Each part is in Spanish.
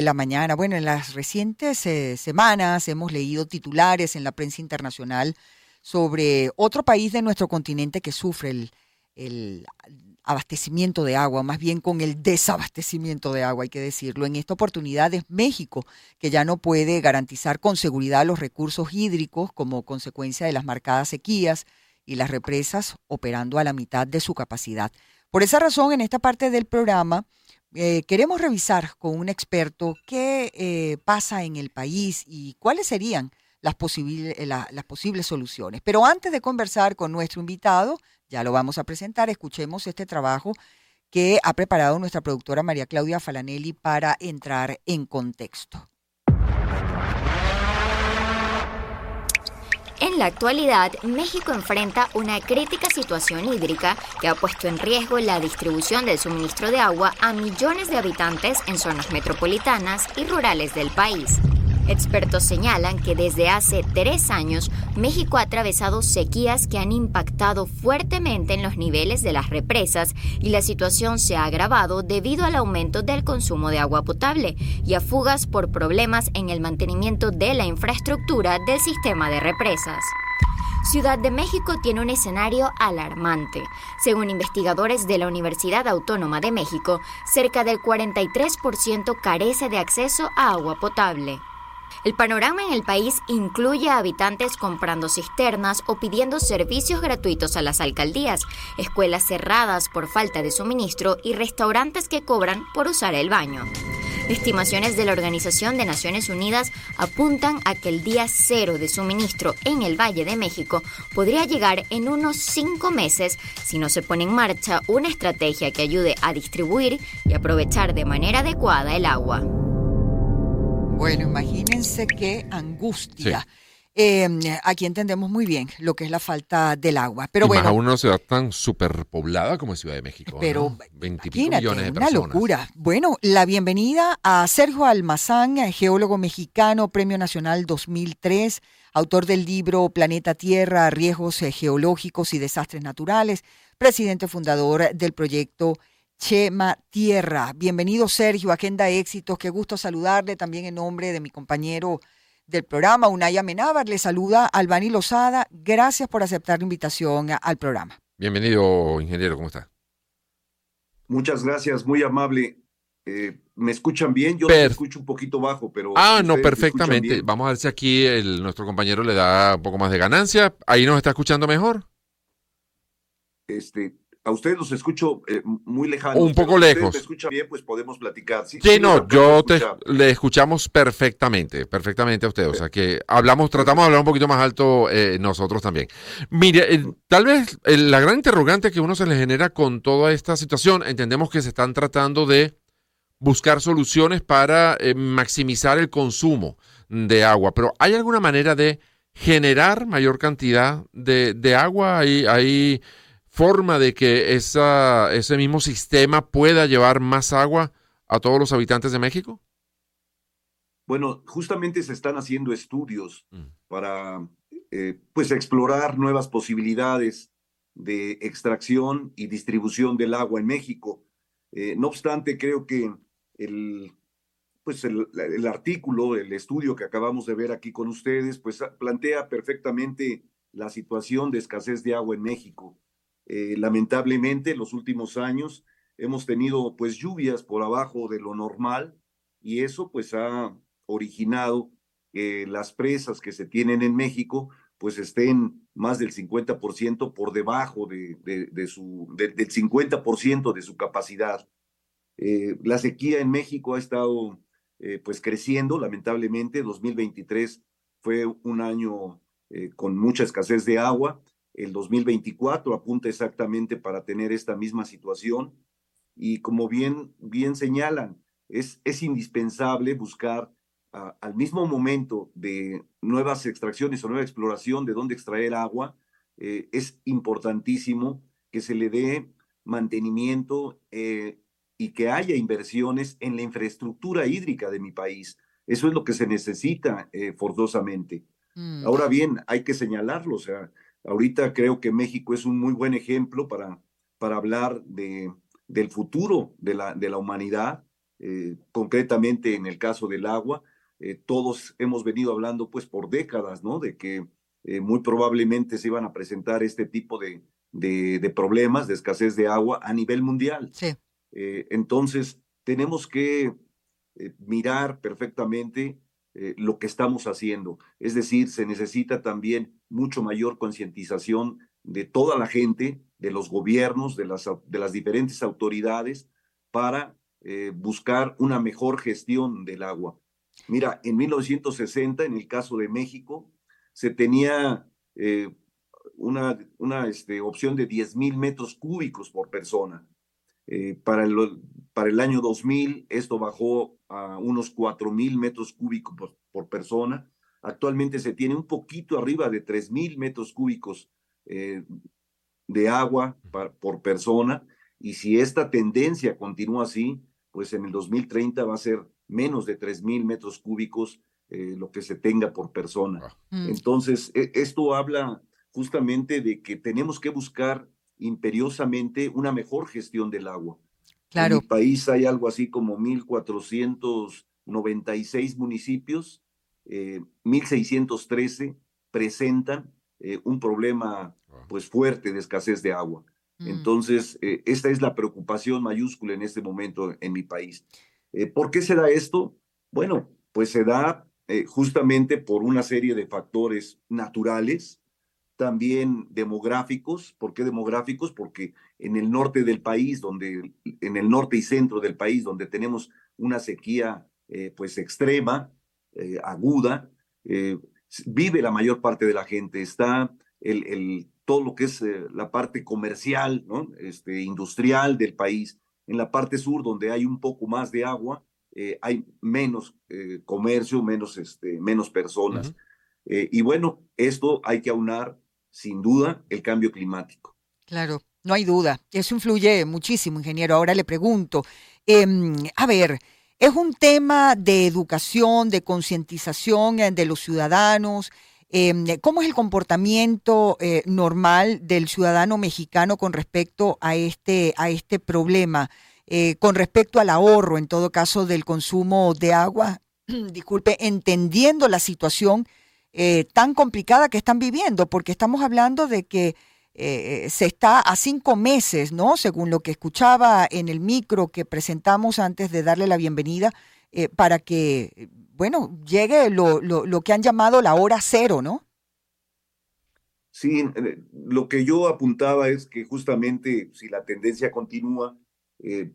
la mañana. Bueno, en las recientes eh, semanas hemos leído titulares en la prensa internacional sobre otro país de nuestro continente que sufre el, el abastecimiento de agua, más bien con el desabastecimiento de agua, hay que decirlo. En esta oportunidad es México, que ya no puede garantizar con seguridad los recursos hídricos como consecuencia de las marcadas sequías y las represas operando a la mitad de su capacidad. Por esa razón, en esta parte del programa eh, queremos revisar con un experto qué eh, pasa en el país y cuáles serían las, eh, las posibles soluciones. Pero antes de conversar con nuestro invitado, ya lo vamos a presentar, escuchemos este trabajo que ha preparado nuestra productora María Claudia Falanelli para entrar en contexto. En la actualidad, México enfrenta una crítica situación hídrica que ha puesto en riesgo la distribución del suministro de agua a millones de habitantes en zonas metropolitanas y rurales del país. Expertos señalan que desde hace tres años México ha atravesado sequías que han impactado fuertemente en los niveles de las represas y la situación se ha agravado debido al aumento del consumo de agua potable y a fugas por problemas en el mantenimiento de la infraestructura del sistema de represas. Ciudad de México tiene un escenario alarmante. Según investigadores de la Universidad Autónoma de México, cerca del 43% carece de acceso a agua potable. El panorama en el país incluye a habitantes comprando cisternas o pidiendo servicios gratuitos a las alcaldías, escuelas cerradas por falta de suministro y restaurantes que cobran por usar el baño. Estimaciones de la Organización de Naciones Unidas apuntan a que el día cero de suministro en el Valle de México podría llegar en unos cinco meses si no se pone en marcha una estrategia que ayude a distribuir y aprovechar de manera adecuada el agua. Bueno, imagínense qué angustia. Em, aquí entendemos muy bien lo que es la falta del agua. Pero bueno. Más aún una ciudad tan superpoblada como Ciudad de México. Pero 20 millones de personas. Una locura. Bueno, la bienvenida a Sergio Almazán, geólogo mexicano, Premio Nacional 2003, autor del libro Planeta Tierra, Riesgos Geológicos y Desastres Naturales, presidente fundador del proyecto Chema Tierra. Bienvenido, Sergio, Agenda Éxitos. Qué gusto saludarle también en nombre de mi compañero del programa, Unaya Menábar. Le saluda Albani Lozada. Gracias por aceptar la invitación al programa. Bienvenido, ingeniero. ¿Cómo está? Muchas gracias, muy amable. Eh, ¿Me escuchan bien? Yo me escucho un poquito bajo, pero... Ah, no, perfectamente. Vamos a ver si aquí el, nuestro compañero le da un poco más de ganancia. ¿Ahí nos está escuchando mejor? Este, a ustedes los escucho eh, muy lejanos. Un poco lejos. Si me escuchan bien, pues podemos platicar. Sí, no, yo te, le escuchamos perfectamente, perfectamente a usted. O sea que hablamos, tratamos de hablar un poquito más alto eh, nosotros también. Mire, eh, tal vez la gran interrogante que uno se le genera con toda esta situación, entendemos que se están tratando de buscar soluciones para maximizar el consumo de agua, pero ¿hay alguna manera de generar mayor cantidad de, de agua? ¿Hay, hay forma de que esa, ese mismo sistema pueda llevar más agua a todos los habitantes de México? Bueno, justamente se están haciendo estudios mm. para eh, pues explorar nuevas posibilidades de extracción y distribución del agua en México. Eh, no obstante, creo que el, pues el, el, artículo, el estudio que acabamos de ver aquí con ustedes, pues plantea perfectamente la situación de escasez de agua en México. Eh, lamentablemente, en los últimos años hemos tenido pues lluvias por abajo de lo normal y eso pues ha originado que las presas que se tienen en México pues estén más del 50% por debajo de, de, su, del 50% de su capacidad. Eh, la sequía en México ha estado eh, pues creciendo, lamentablemente. 2023 fue un año con mucha escasez de agua el 2024 apunta exactamente para tener esta misma situación y como bien, bien señalan, es, es indispensable buscar al mismo momento de nuevas extracciones o nueva exploración de dónde extraer agua, eh, es importantísimo que se le dé mantenimiento eh, y que haya inversiones en la infraestructura hídrica de mi país. Eso es lo que se necesita eh, forzosamente. Mm. Ahora bien, hay que señalarlo, o sea, Ahorita creo que México es un muy buen ejemplo para, para hablar de, del futuro de la, de la humanidad. concretamente en el caso del agua, todos hemos venido hablando pues por décadas, ¿no? De que muy probablemente se iban a presentar este tipo de, de, problemas de escasez de agua a nivel mundial. Sí. Eh, entonces, tenemos que eh, mirar perfectamente eh, lo que estamos haciendo. Es decir, se necesita también mucho mayor concientización de toda la gente, de los gobiernos, de las, de las diferentes autoridades, para buscar una mejor gestión del agua. Mira, en 1960, en el caso de México, se tenía una, una este, opción de 10 mil metros cúbicos por persona. Eh, para, el, para el año 2000 esto bajó a unos 4 mil metros cúbicos por, persona. Actualmente se tiene un poquito arriba de 3 mil metros cúbicos eh, de agua por persona. Y si esta tendencia continúa así, pues en el 2030 va a ser menos de 3 mil metros cúbicos eh, lo que se tenga por persona. Ah. Mm. Entonces, e, esto habla justamente de que tenemos que buscar imperiosamente una mejor gestión del agua. Claro. En mi país hay algo así como 1.496 municipios, 1.613 eh, presentan eh, un problema pues fuerte de escasez de agua. Mm. Entonces, eh, esta es la preocupación mayúscula en este momento en mi país. ¿Por qué se da esto? Bueno, pues se da justamente por una serie de factores naturales, también demográficos. ¿Por qué demográficos? Porque en el norte del país, donde, en el norte y centro del país, donde tenemos una sequía eh, pues extrema, eh, aguda, eh, vive la mayor parte de la gente. Está el, el todo lo que es la parte comercial, ¿no? este, industrial del país. En la parte sur, donde hay un poco más de agua, hay menos comercio, menos, este, menos personas. y bueno, esto hay que aunar sin duda, el cambio climático. Claro, no hay duda. Eso influye muchísimo, ingeniero. Ahora le pregunto, em, a ver, es un tema de educación, de concientización eh, de los ciudadanos. Em, ¿Cómo es el comportamiento eh, normal del ciudadano mexicano con respecto a este, a este problema? Eh, con respecto al ahorro, en todo caso, del consumo de agua, disculpe, entendiendo la situación eh, tan complicada que están viviendo, porque estamos hablando de que eh, se está a cinco meses, ¿no? Según lo que escuchaba en el micro que presentamos antes de darle la bienvenida, eh, para que, bueno, llegue lo, lo, que han llamado la hora cero, ¿no? Sí, lo que yo apuntaba es que justamente si la tendencia continúa,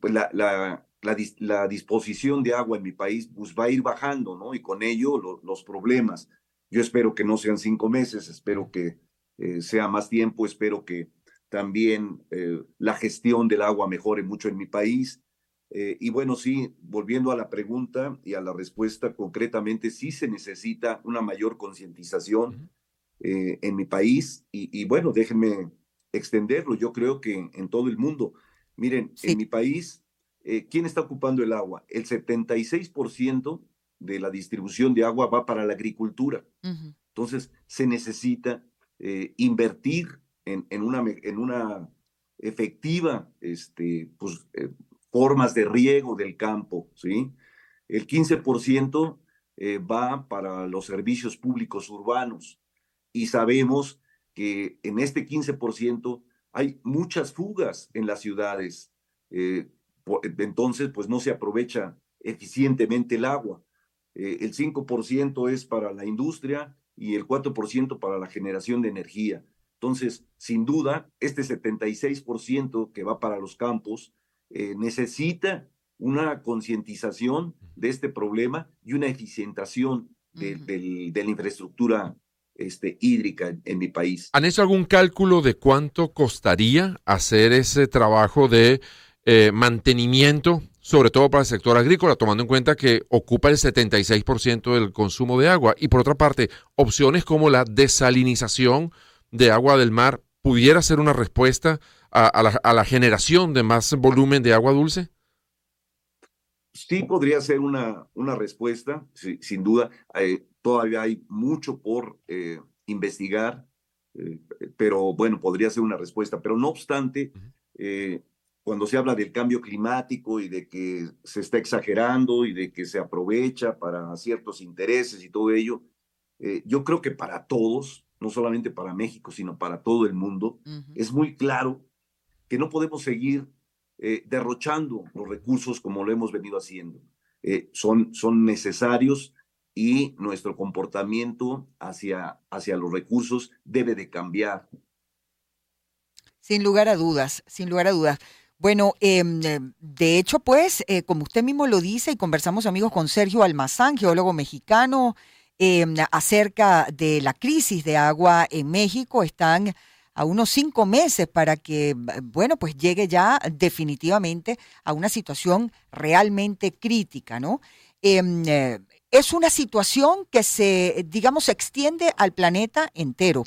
pues la, la, la, disposición de agua en mi país pues va a ir bajando, ¿no? Y con ello los problemas. Yo espero que no sean cinco meses, espero que eh, sea más tiempo, espero que también eh, la gestión del agua mejore mucho en mi país. Eh, y bueno, sí, volviendo a la pregunta y a la respuesta, concretamente sí se necesita una mayor concientización en mi país. Y, bueno, déjenme extenderlo, yo creo que en todo el mundo. Miren, en mi país, ¿quién está ocupando el agua? El 76% de la distribución de agua va para la agricultura. Entonces, se necesita eh, invertir en, en, una, en una efectiva este, pues, eh, formas de riego del campo, ¿sí? El 15% eh, va para los servicios públicos urbanos y sabemos que en este 15% hay muchas fugas en las ciudades. entonces, pues no se aprovecha eficientemente el agua. Eh, el 5% es para la industria y el 4% para la generación de energía. Entonces, sin duda, este 76% que va para los campos eh, necesita una concientización de este problema y una eficientación de, la infraestructura este, hídrica en, mi país. ¿Han hecho algún cálculo de cuánto costaría hacer ese trabajo de eh, mantenimiento sobre todo para el sector agrícola, tomando en cuenta que ocupa el 76% del consumo de agua. Y por otra parte, opciones como la desalinización de agua del mar pudiera ser una respuesta a, la, generación de más volumen de agua dulce. Sí, podría ser una, una respuesta, sin duda. Eh, todavía hay mucho por eh, investigar, eh, pero bueno, podría ser una respuesta. Pero no obstante, cuando se habla del cambio climático y de que se está exagerando y de que se aprovecha para ciertos intereses y todo ello, eh, yo creo que para todos, no solamente para México, sino para todo el mundo, es muy claro que no podemos seguir eh, derrochando los recursos como lo hemos venido haciendo. Eh, son, son necesarios y nuestro comportamiento hacia, hacia los recursos debe de cambiar. Sin lugar a dudas, sin lugar a dudas. Bueno, em, de hecho, pues, eh, como usted mismo lo dice, y conversamos amigos con Sergio Almazán, geólogo mexicano, em, acerca de la crisis de agua en México, están a unos cinco meses para que, bueno, pues llegue ya definitivamente a una situación realmente crítica, ¿no? Em, eh, es una situación que se, digamos, se extiende al planeta entero.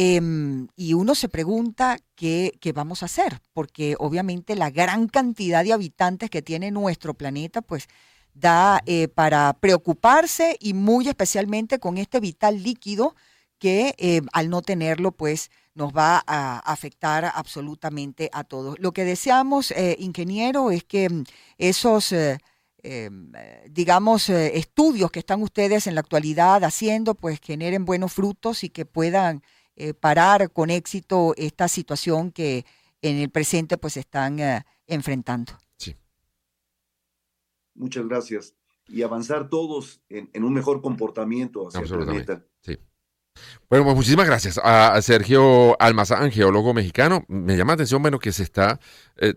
Em, y uno se pregunta qué, vamos a hacer, porque obviamente la gran cantidad de habitantes que tiene nuestro planeta, pues da eh, para preocuparse y muy especialmente con este vital líquido que eh, al no tenerlo, pues nos va a afectar absolutamente a todos. Lo que deseamos, eh, ingeniero, es que mm, esos... Em, digamos, estudios que están ustedes en la actualidad haciendo, pues generen buenos frutos y que puedan eh, parar con éxito esta situación que en el presente pues están eh, enfrentando. Sí. Muchas gracias. Y avanzar todos en, un mejor comportamiento hacia el planeta. Sí. Bueno, pues muchísimas gracias a Sergio Almazán, geólogo mexicano. Me llama la atención, bueno, que se está eh,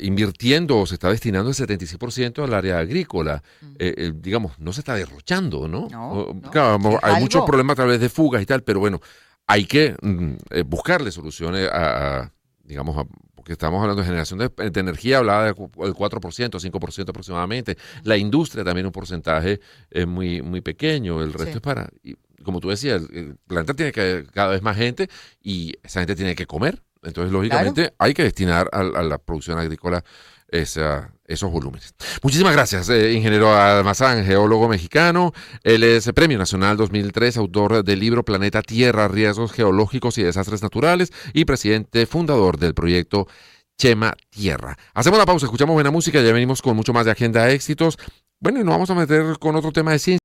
invirtiendo o se está destinando el 76% al área agrícola. Mm. digamos, no se está derrochando, ¿no? claro, hay muchos problemas a través de fugas y tal, pero bueno, hay que mm, eh, buscarle soluciones a, digamos, porque estamos hablando de generación de, energía, hablaba del 4%, 5% aproximadamente. La industria también un porcentaje es muy, muy pequeño, el resto es para, y, como tú decías, el, planeta tiene que cada vez más gente y esa gente tiene que comer. Entonces, lógicamente, hay que destinar a la producción agrícola esa, esos volúmenes. Muchísimas gracias, eh, ingeniero Almazán, geólogo mexicano. Él es Premio Nacional 2003, autor del libro Planeta Tierra, Riesgos Geológicos y Desastres Naturales y presidente fundador del proyecto Chema Tierra. Hacemos la pausa, escuchamos buena música, ya venimos con mucho más de Agenda Éxitos. Bueno, y nos vamos a meter con otro tema de ciencia.